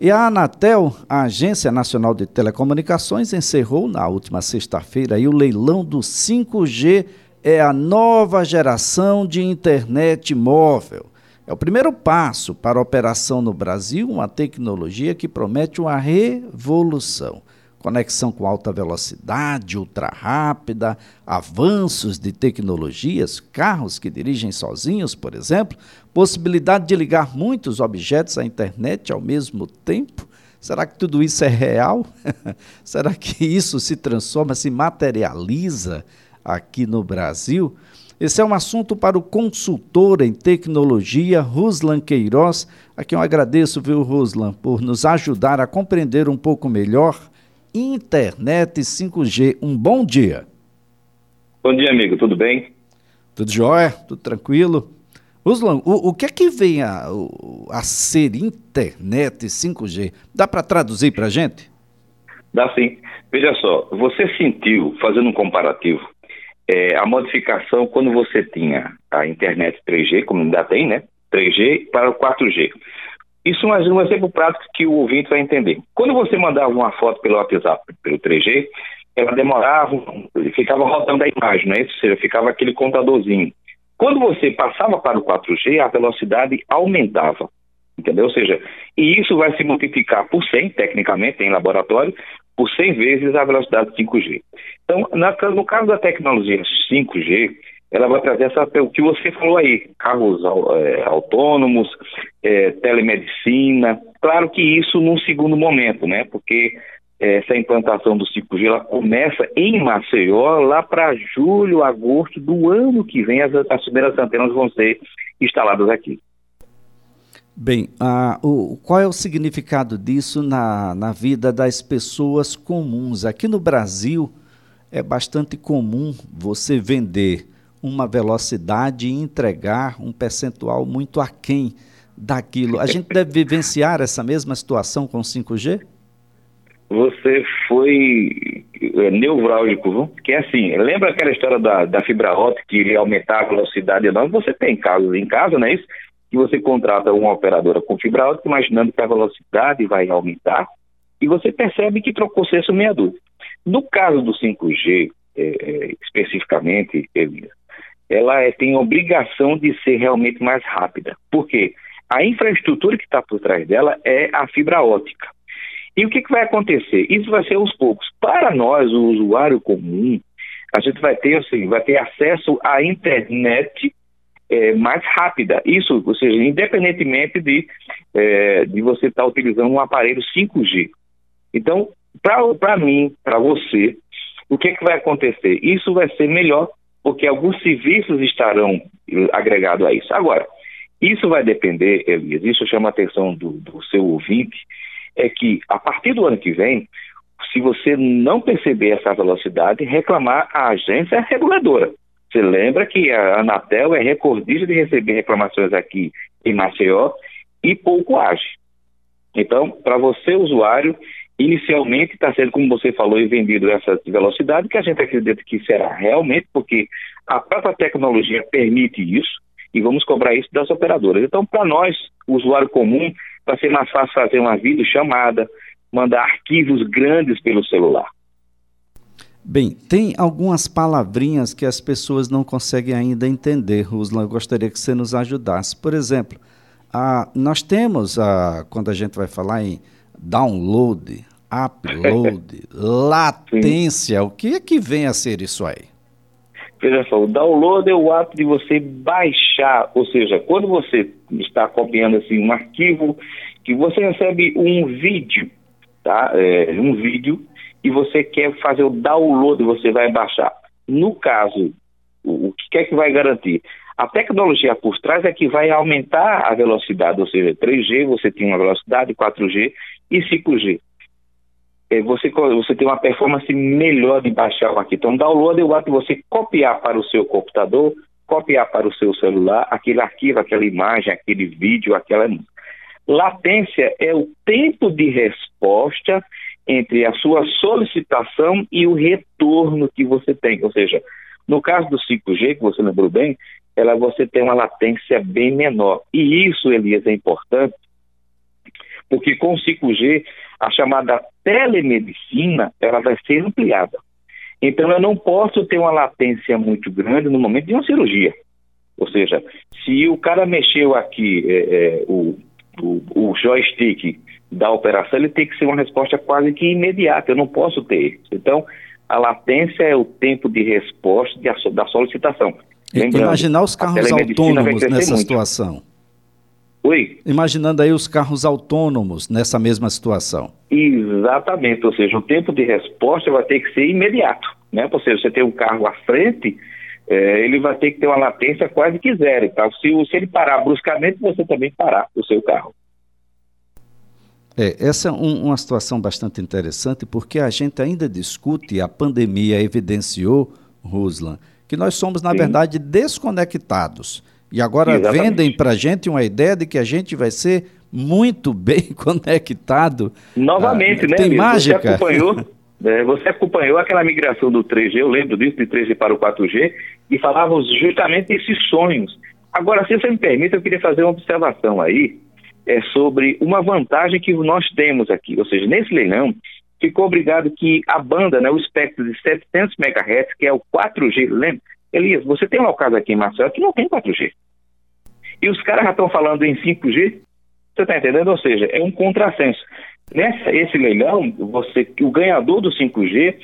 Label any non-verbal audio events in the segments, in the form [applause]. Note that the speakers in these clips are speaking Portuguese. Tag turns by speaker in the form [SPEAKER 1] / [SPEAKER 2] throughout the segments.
[SPEAKER 1] E a Anatel, a Agência Nacional de Telecomunicações, encerrou na última sexta-feira o leilão do 5G, é a nova geração de internet móvel. É o primeiro passo para a operação no Brasil, uma tecnologia que promete uma revolução conexão com alta velocidade, ultra rápida, avanços de tecnologias, carros que dirigem sozinhos, por exemplo, possibilidade de ligar muitos objetos à internet ao mesmo tempo. Será que tudo isso é real? [laughs] Será que isso se transforma, se materializa aqui no Brasil? Esse é um assunto para o consultor em tecnologia, Ruslan Queiroz, a quem eu agradeço, viu, Ruslan, por nos ajudar a compreender um pouco melhor internet 5G. Um bom dia.
[SPEAKER 2] Bom dia, amigo. Tudo bem?
[SPEAKER 1] Tudo jóia? Tudo tranquilo? Ruslan, o, o que é que vem a, a ser internet 5G? Dá para traduzir para a gente?
[SPEAKER 2] Dá sim. Veja só, você sentiu, fazendo um comparativo, é, a modificação quando você tinha a internet 3G, como ainda tem, né? 3G para o 4G. Isso é um exemplo prático que o ouvinte vai entender. Quando você mandava uma foto pelo WhatsApp, pelo 3G, ela demorava, ficava rodando a imagem, né? ou seja, ficava aquele contadorzinho. Quando você passava para o 4G, a velocidade aumentava, entendeu? Ou seja, e isso vai se multiplicar por 100, tecnicamente, em laboratório, por 100 vezes a velocidade 5G. Então, no caso da tecnologia 5G, ela vai trazer essa, o que você falou aí, carros é, autônomos, é, telemedicina. Claro que isso num segundo momento, né? Porque essa implantação do 5G ela começa em Maceió lá para julho, agosto do ano que vem as, as primeiras antenas vão ser instaladas aqui.
[SPEAKER 1] Bem, o, qual é o significado disso na, na vida das pessoas comuns? Aqui no Brasil é bastante comum você vender uma velocidade e entregar um percentual muito aquém daquilo. A gente deve vivenciar essa mesma situação com 5G?
[SPEAKER 2] Você foi é, neurálgico, viu? que é assim, lembra aquela história da, da fibra ótica que iria aumentar a velocidade? Não, você tem casos em casa, não é isso? Que você contrata uma operadora com fibra ótica imaginando que a velocidade vai aumentar e você percebe que trocou senso meia dúzia. No caso do 5G, é, é, ela é, tem obrigação de ser realmente mais rápida. Por quê? A infraestrutura que está por trás dela é a fibra ótica. E o que, que vai acontecer? Isso vai ser aos poucos. Para nós, o usuário comum, a gente vai ter, assim, vai ter acesso à internet é, mais rápida. Isso, ou seja, independentemente de, é, de você estar tá utilizando um aparelho 5G. Então, para mim, para você, o que, que vai acontecer? Isso vai ser melhor porque alguns serviços estarão agregados a isso. Agora, isso vai depender, Elias, isso chama a atenção do, do seu ouvinte, é que a partir do ano que vem, se você não perceber essa velocidade, reclamar a agência reguladora. Você lembra que a Anatel é recordista de receber reclamações aqui em Maceió e pouco age. Então, para você, usuário, Inicialmente está sendo, como você falou, vendido essa velocidade, que a gente acredita que será realmente, porque a própria tecnologia permite isso, e vamos cobrar isso das operadoras. Então, para nós, o usuário comum, vai ser mais fácil fazer uma videochamada, mandar arquivos grandes pelo celular.
[SPEAKER 1] Bem, tem algumas palavrinhas que as pessoas não conseguem ainda entender, Ruslan. Gostaria que você nos ajudasse. Por exemplo, a, nós temos, a, quando a gente vai falar em download, upload, [laughs] latência. O que é que vem a ser isso aí?
[SPEAKER 2] Veja só, o download é o ato de você baixar, ou seja, quando você está copiando assim um arquivo, que você recebe um vídeo, tá? É, um vídeo e você quer fazer o download, você vai baixar. No caso, o, o que é que vai garantir? A tecnologia por trás é que vai aumentar a velocidade, ou seja, 3G você tem uma velocidade, 4G e 5G. É, você, você tem uma performance melhor de baixar o arquivo. Então, download é o ato de você copiar para o seu computador, copiar para o seu celular aquele arquivo, aquela imagem, aquele vídeo, aquela Latência é o tempo de resposta entre a sua solicitação e o retorno que você tem. Ou seja, no caso do 5G, que você lembrou bem, ela você tem uma latência bem menor. E isso, Elias, é importante porque com o 5G, a chamada telemedicina, ela vai ser ampliada. Então, eu não posso ter uma latência muito grande no momento de uma cirurgia. Ou seja, se o cara mexeu aqui é, é, o, o, o joystick da operação, ele tem que ser uma resposta quase que imediata. Eu não posso ter. Então, a latência é o tempo de resposta de, da solicitação.
[SPEAKER 1] Lembrando, Imaginar os carros autônomos nessa muito. situação.
[SPEAKER 2] Oi?
[SPEAKER 1] Imaginando aí os carros autônomos nessa mesma situação.
[SPEAKER 2] Exatamente, ou seja, o tempo de resposta vai ter que ser imediato. Né? Ou seja, você tem um carro à frente, é, ele vai ter que ter uma latência quase que zero. Tá? Se, se ele parar bruscamente, você também parar o seu carro.
[SPEAKER 1] É, essa é um, uma situação bastante interessante porque a gente ainda discute, a pandemia evidenciou, Ruslan, que nós somos, na Sim. verdade, desconectados. E agora Exatamente. vendem para a gente uma ideia de que a gente vai ser muito [laughs] bem conectado.
[SPEAKER 2] Novamente, ah, né? Tem amigo? mágica. Você acompanhou, [laughs] é, você acompanhou aquela migração do 3G, eu lembro disso, de 3G para o 4G, e falávamos justamente desses sonhos. Agora, se você me permite, eu queria fazer uma observação aí, é, sobre uma vantagem que nós temos aqui. Ou seja, nesse leilão, ficou obrigado que a banda, né, o espectro de 700 MHz, que é o 4G, lembra? Elias, você tem um local aqui em Marcelo que não tem 4G. E os caras já estão falando em 5G. Você está entendendo? Ou seja, é um contrassenso. Nessa, esse leilão, você, o ganhador do 5G,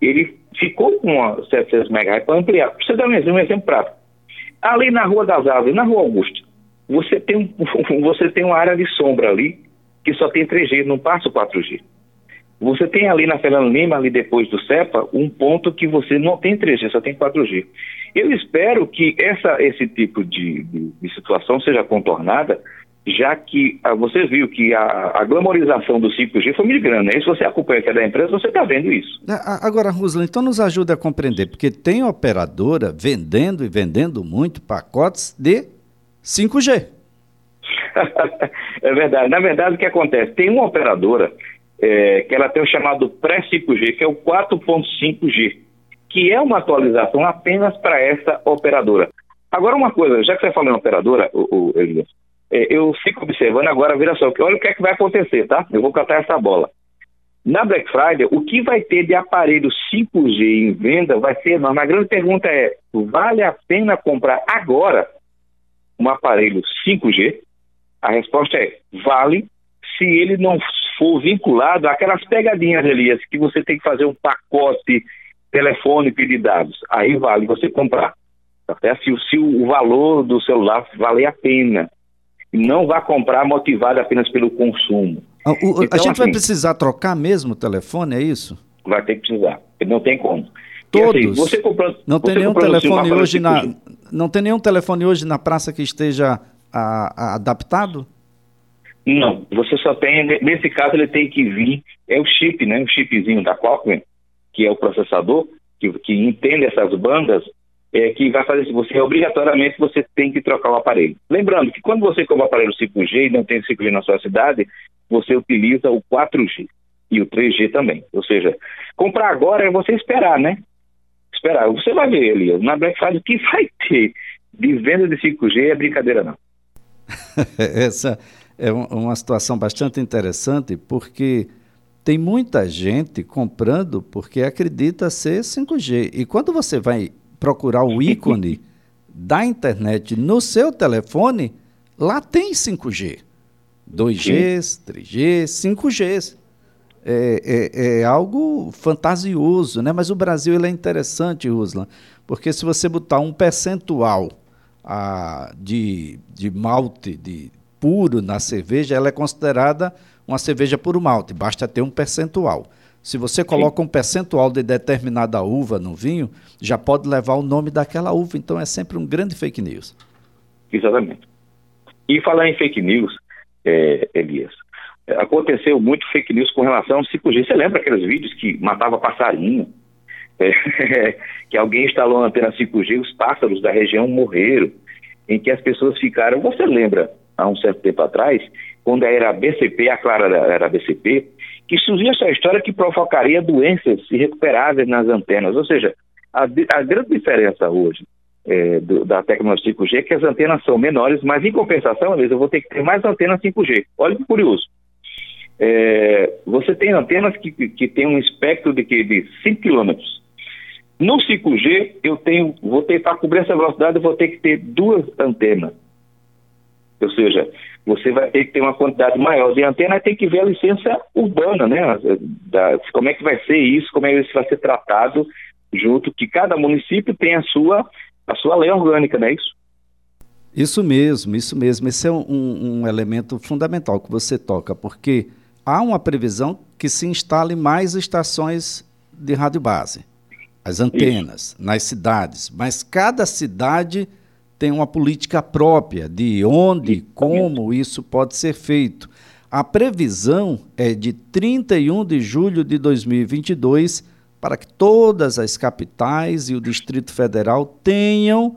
[SPEAKER 2] ele ficou com a 700 MHz para ampliar. Você dar um exemplo, um exemplo prático. Ali na Rua das Árvores, na Rua Augusta, você tem, um, [laughs] você tem uma área de sombra ali que só tem 3G, não passa o 4G. Você tem ali na Fernando Lima, ali depois do CEPA, um ponto que você não tem 3G, só tem 4G. Eu espero que essa, esse tipo de, de, de situação seja contornada, já que ah, você viu que a, a glamorização do 5G foi migrando. Né? Se você acompanha é da empresa, você está vendo isso.
[SPEAKER 1] É, agora, Ruslan, então nos ajude a compreender, porque tem operadora vendendo e vendendo muito pacotes de 5G. [laughs]
[SPEAKER 2] é verdade. Na verdade, o que acontece? Tem uma operadora é, que ela tem o chamado pré-5G, que é o 4.5G, que é uma atualização apenas para essa operadora. Agora, uma coisa, já que você falou em operadora, o, o Elias, é, eu fico observando agora, vira só, olha o que é que vai acontecer, tá? Eu vou catar essa bola. Na Black Friday, o que vai ter de aparelho 5G em venda vai ser enorme. A grande pergunta é: vale a pena comprar agora um aparelho 5G? A resposta é: vale se ele não for vinculado àquelas pegadinhas, Elias, que você tem que fazer um pacote telefônico de dados. Aí vale você comprar. Tá se, se o valor do celular vale a pena. Não vá comprar motivado apenas pelo consumo.
[SPEAKER 1] Ah, o, então, a gente assim, vai precisar trocar mesmo o telefone, é isso?
[SPEAKER 2] Vai ter que precisar. Não tem como.
[SPEAKER 1] Todos. Assim, você comprando, não tem nenhum telefone hoje na não tem nenhum telefone hoje na praça que esteja a, a, adaptado?
[SPEAKER 2] Não, você só tem, nesse caso ele tem que vir, é o chip, né, o chipzinho da Qualcomm, que é o processador, que, que entende essas bandas, é, que vai fazer, você obrigatoriamente você tem que trocar o aparelho. Lembrando que quando você compra o aparelho 5G e não tem 5G na sua cidade, você utiliza o 4G e o 3G também. Ou seja, comprar agora é você esperar, né? Esperar. Você vai ver ali, na Black Friday, o que vai ter de venda de 5G é brincadeira não. [laughs]
[SPEAKER 1] Essa é uma situação bastante interessante, porque tem muita gente comprando porque acredita ser 5G. E quando você vai procurar o ícone [laughs] da internet no seu telefone, lá tem 5G. 2Gs, 3Gs, 5Gs. É, é, é, algo fantasioso, né? Mas o Brasil ele é interessante, Ruslan, porque se você botar um percentual ah, de, de malte de puro na cerveja, ela é considerada uma cerveja puro malte, basta ter um percentual. Se você coloca um percentual de determinada uva no vinho, já pode levar o nome daquela uva. Então é sempre um grande fake news.
[SPEAKER 2] Exatamente. E falar em fake news, é, Elias, é, aconteceu muito fake news com relação ao 5G. Você lembra aqueles vídeos que matava passarinho? É, [laughs] que alguém instalou uma antena 5G e os pássaros da região morreram, em que as pessoas ficaram. Você lembra, há um certo tempo atrás, quando era a BCP, a Clara era a BCP, que surgia essa história que provocaria doenças irrecuperáveis nas antenas. Ou seja, a, a grande diferença hoje é, do, da tecnologia 5G é que as antenas são menores, mas em compensação, eu vou ter que ter mais antenas 5G. Olha que curioso. é, você tem antenas que, que tem um espectro de, de 5 km. No 5G, eu tenho, vou tentar cobrir essa velocidade, eu vou ter que ter duas antenas. Ou seja, você vai ter que ter uma quantidade maior de antena e tem que ver a licença urbana, né? Da, como é que vai ser isso, como é que isso vai ser tratado junto, que cada município tem a sua, a sua lei orgânica, não é isso?
[SPEAKER 1] Isso mesmo, isso mesmo. Esse é um, um elemento fundamental que você toca, porque há uma previsão que se instale mais estações de rádio base, as antenas, isso. nas cidades, mas cada cidade tem uma política própria de onde, como isso pode ser feito. A previsão é de 31 de julho de 2022 para que todas as capitais e o Distrito Federal tenham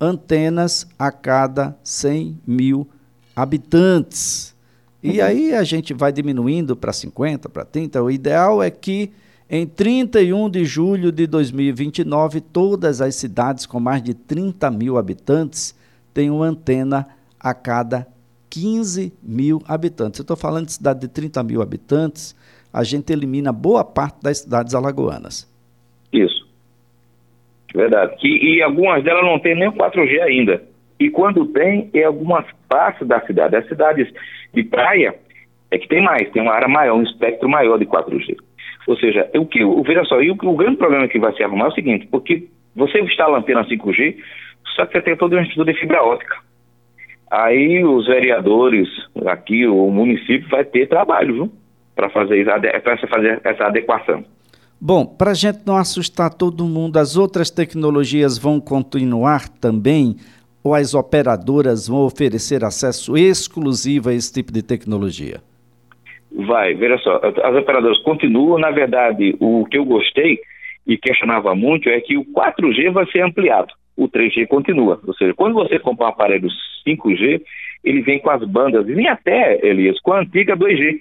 [SPEAKER 1] antenas a cada 100 mil habitantes. E uhum. aí a gente vai diminuindo para 50, para 30. O ideal é que em 31 de julho de 2029, todas as cidades com mais de 30 mil habitantes tenham antena a cada 15 mil habitantes. Eu estou falando de cidade de 30 mil habitantes, a gente elimina boa parte das cidades alagoanas.
[SPEAKER 2] Isso. Verdade. E, e algumas delas não têm nem 4G ainda. E quando tem, é algumas partes da cidade. As cidades de praia é que tem mais, tem uma área maior, um espectro maior de 4G. Ou seja, o que, veja só, e o, o grande problema que vai se arrumar é o seguinte, porque você instala a antena 5G, só que você tem toda uma estrutura de fibra ótica. Aí os vereadores aqui, o município vai ter trabalho, viu? Para fazer, fazer essa adequação.
[SPEAKER 1] Bom, para a gente não assustar todo mundo, as outras tecnologias vão continuar também? Ou as operadoras vão oferecer acesso exclusivo a esse tipo de tecnologia?
[SPEAKER 2] Vai, veja só, as operadoras continuam, na verdade, o que eu gostei e questionava muito é que o 4G vai ser ampliado, o 3G continua. Ou seja, quando você compra um aparelho 5G, ele vem com as bandas, e nem até, Elias, com a antiga 2G.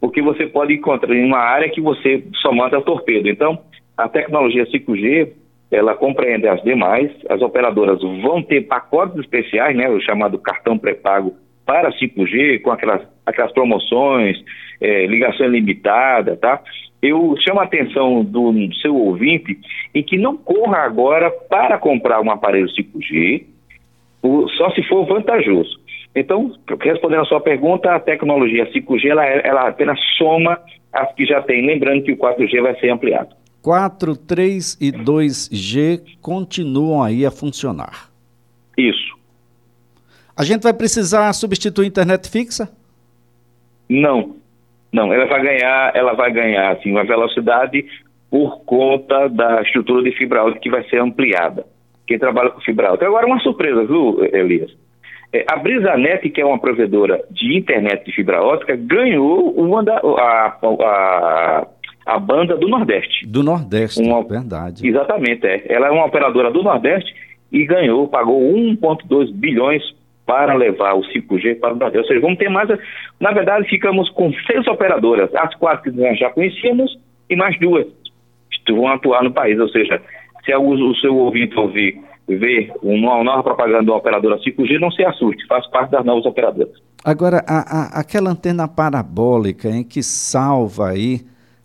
[SPEAKER 2] Porque você pode encontrar em uma área que você só manda torpedo. Então, a tecnologia 5G, ela compreende as demais, as operadoras vão ter pacotes especiais, né, o chamado cartão pré-pago para 5G, com aquelas, aquelas promoções, é, ligação ilimitada, tá? Eu chamo a atenção do seu ouvinte em que não corra agora para comprar um aparelho 5G, só se for vantajoso. Então, respondendo a sua pergunta, a tecnologia 5G ela, ela apenas soma as que já tem, lembrando que o 4G vai ser ampliado.
[SPEAKER 1] 4, 3 e 2G continuam aí a funcionar.
[SPEAKER 2] Isso.
[SPEAKER 1] A gente vai precisar substituir a internet fixa?
[SPEAKER 2] Não, não. Ela vai ganhar, ela vai ganhar assim uma velocidade por conta da estrutura de fibra ótica que vai ser ampliada. Quem trabalha com fibra ótica. Agora uma surpresa, viu, Elias? É, a Brisanet, que é uma provedora de internet de fibra ótica, ganhou uma da, a, a, a banda do Nordeste.
[SPEAKER 1] Do Nordeste, uma, verdade.
[SPEAKER 2] Exatamente, é. Ela é uma operadora do Nordeste e ganhou, pagou 1,2 bilhões para levar o 5G para o Brasil. Ou seja, vamos ter mais. Na verdade, ficamos com seis operadoras, as quatro que nós já conhecíamos e mais duas que vão atuar no país. Ou seja, se o seu ouvinte ouvir ver uma nova propaganda de uma operadora 5G, não se assuste, faz parte das novas operadoras.
[SPEAKER 1] Agora, a, a, aquela antena parabólica em que salva aí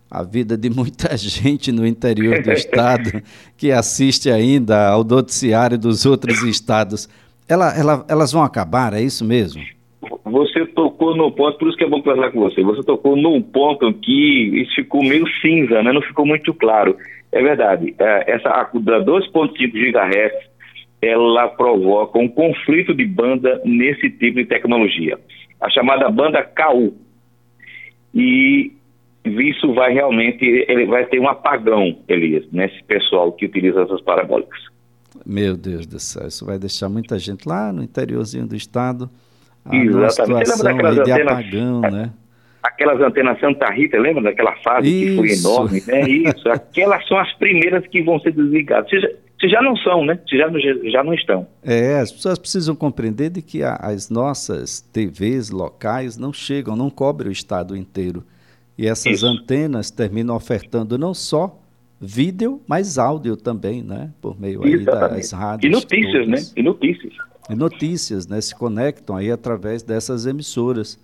[SPEAKER 1] a vida de muita [laughs] gente no interior do [laughs] estado que assiste ainda ao noticiário dos outros estados. Ela, ela, elas vão acabar, é isso mesmo?
[SPEAKER 2] Você tocou no ponto, por isso que é bom conversar com você. Você tocou num ponto que isso ficou meio cinza, né? não ficou muito claro. É verdade, é, essa da 2.5 GHz, ela provoca um conflito de banda nesse tipo de tecnologia, a chamada banda KU. E isso vai realmente, ele vai ter um apagão, Elias, nesse pessoal que utiliza essas parabólicas.
[SPEAKER 1] Meu Deus do céu, isso vai deixar muita gente lá no interiorzinho do estado
[SPEAKER 2] a Exatamente.
[SPEAKER 1] situação de antenas, apagão, né?
[SPEAKER 2] Aquelas antenas Santa Rita, lembra daquela fase isso. que foi enorme? É isso, [laughs] aquelas são as primeiras que vão ser desligadas. Se já, se já não são, né? Se já, já não estão.
[SPEAKER 1] É, as pessoas precisam compreender de que a, as nossas TVs locais não chegam, não cobrem o estado inteiro. E essas isso. antenas terminam ofertando não só vídeo, mas áudio também, né? Por meio aí das rádios.
[SPEAKER 2] E notícias, todas. né? E notícias.
[SPEAKER 1] E notícias, né? Se conectam aí através dessas emissoras.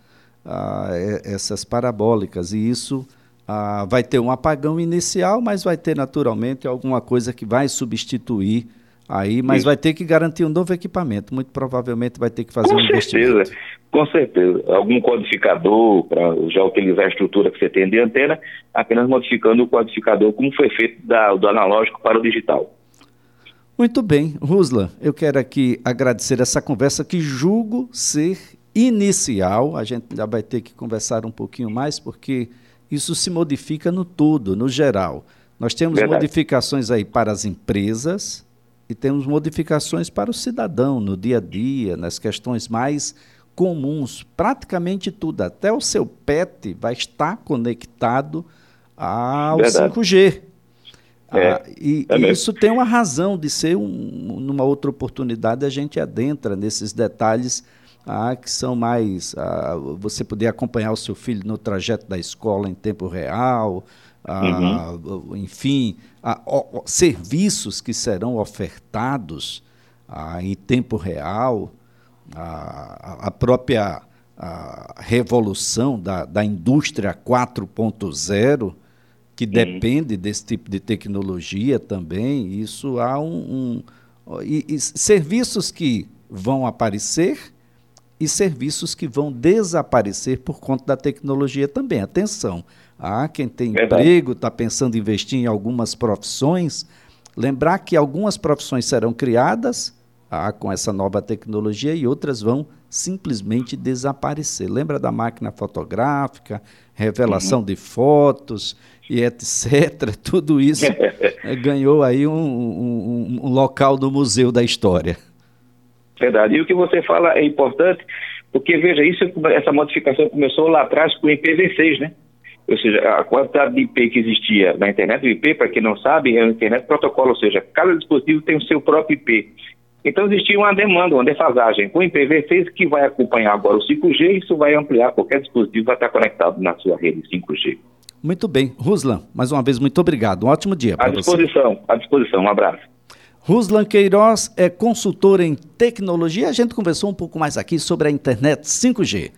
[SPEAKER 1] ah, essas parabólicas. E isso ah, vai ter um apagão inicial, mas vai ter naturalmente alguma coisa que vai substituir aí, mas Isso. vai ter que garantir um novo equipamento. Muito provavelmente vai ter que fazer
[SPEAKER 2] com
[SPEAKER 1] um
[SPEAKER 2] certeza,
[SPEAKER 1] investimento.
[SPEAKER 2] Com certeza. Algum codificador para já utilizar a estrutura que você tem de antena, apenas modificando o codificador, como foi feito da, do analógico para o digital.
[SPEAKER 1] Muito bem. Rusla, eu quero aqui agradecer essa conversa que julgo ser inicial. A gente já vai ter que conversar um pouquinho mais, porque isso se modifica no todo, no geral. Nós temos Verdade. modificações aí para as empresas e temos modificações para o cidadão no dia a dia, nas questões mais comuns. Praticamente tudo, até o seu pet vai estar conectado ao Verdade. 5G. É, ah, e, é e isso tem uma razão de ser um, numa outra oportunidade a gente adentra nesses detalhes ah, que são mais ah, você poder acompanhar o seu filho no trajeto da escola em tempo real, ah, uhum. enfim, ah, o, serviços que serão ofertados ah, em tempo real, a própria revolução da, da indústria 4.0 que uhum. depende desse tipo de tecnologia também, isso há um, um e, e serviços que vão aparecer e serviços que vão desaparecer por conta da tecnologia também. Atenção, há quem tem Verdade. emprego, está pensando em investir em algumas profissões. Lembrar que algumas profissões serão criadas ah, com essa nova tecnologia e outras vão simplesmente desaparecer. Lembra da máquina fotográfica, revelação uhum. de fotos e etc. [laughs] Tudo isso [laughs] ganhou aí um, um, um local no museu da história.
[SPEAKER 2] Verdade. E o que você fala é importante, porque veja, isso, essa modificação começou lá atrás com o IPv6, né? Ou seja, a quantidade de IP que existia na internet, o IP, para quem não sabe, é o internet protocolo, ou seja, cada dispositivo tem o seu próprio IP. Então existia uma demanda, uma defasagem. Com o IPv6 que vai acompanhar agora o 5G, isso vai ampliar, qualquer dispositivo vai estar conectado na sua rede 5G.
[SPEAKER 1] Muito bem. Ruslan, mais uma vez, muito obrigado. Um ótimo dia para
[SPEAKER 2] você. À disposição, à disposição. Um abraço.
[SPEAKER 1] Ruslan Queiroz é consultor em tecnologia. A gente conversou um pouco mais aqui sobre a internet 5G.